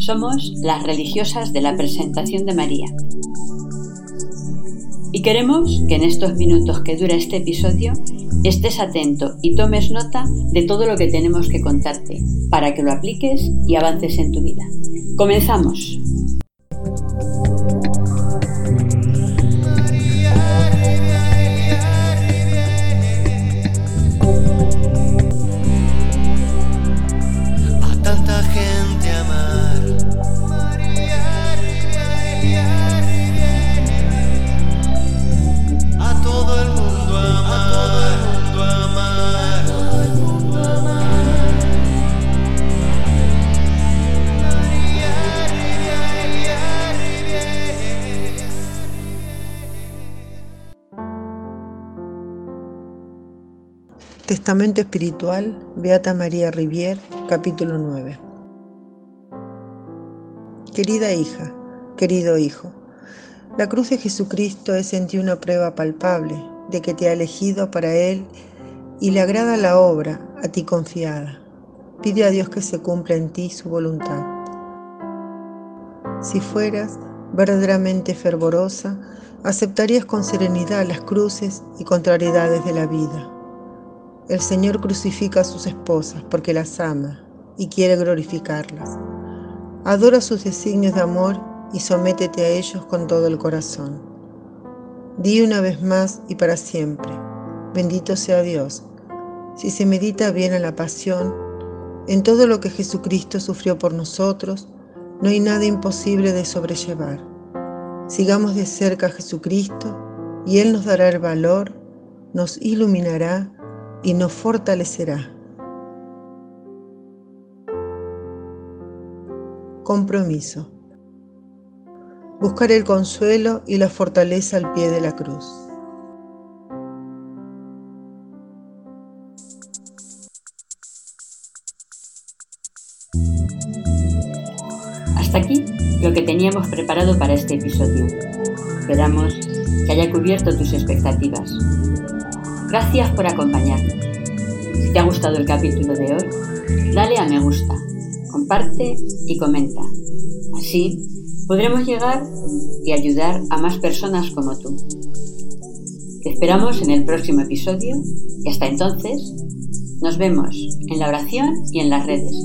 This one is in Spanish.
Somos las religiosas de la presentación de María. Y queremos que en estos minutos que dura este episodio estés atento y tomes nota de todo lo que tenemos que contarte para que lo apliques y avances en tu vida. Comenzamos. Testamento Espiritual, Beata María Rivier, capítulo 9. Querida hija, querido hijo, la cruz de Jesucristo es en ti una prueba palpable de que te ha elegido para Él y le agrada la obra a ti confiada. Pide a Dios que se cumpla en ti su voluntad. Si fueras verdaderamente fervorosa, aceptarías con serenidad las cruces y contrariedades de la vida el Señor crucifica a sus esposas porque las ama y quiere glorificarlas. Adora sus designios de amor y sométete a ellos con todo el corazón. Di una vez más y para siempre, bendito sea Dios. Si se medita bien a la pasión, en todo lo que Jesucristo sufrió por nosotros, no hay nada imposible de sobrellevar. Sigamos de cerca a Jesucristo y Él nos dará el valor, nos iluminará y nos fortalecerá. Compromiso. Buscar el consuelo y la fortaleza al pie de la cruz. Hasta aquí lo que teníamos preparado para este episodio. Esperamos que haya cubierto tus expectativas Gracias por acompañarnos. Si te ha gustado el capítulo de hoy, dale a me gusta, comparte y comenta. Así podremos llegar y ayudar a más personas como tú. Te esperamos en el próximo episodio y hasta entonces nos vemos en la oración y en las redes.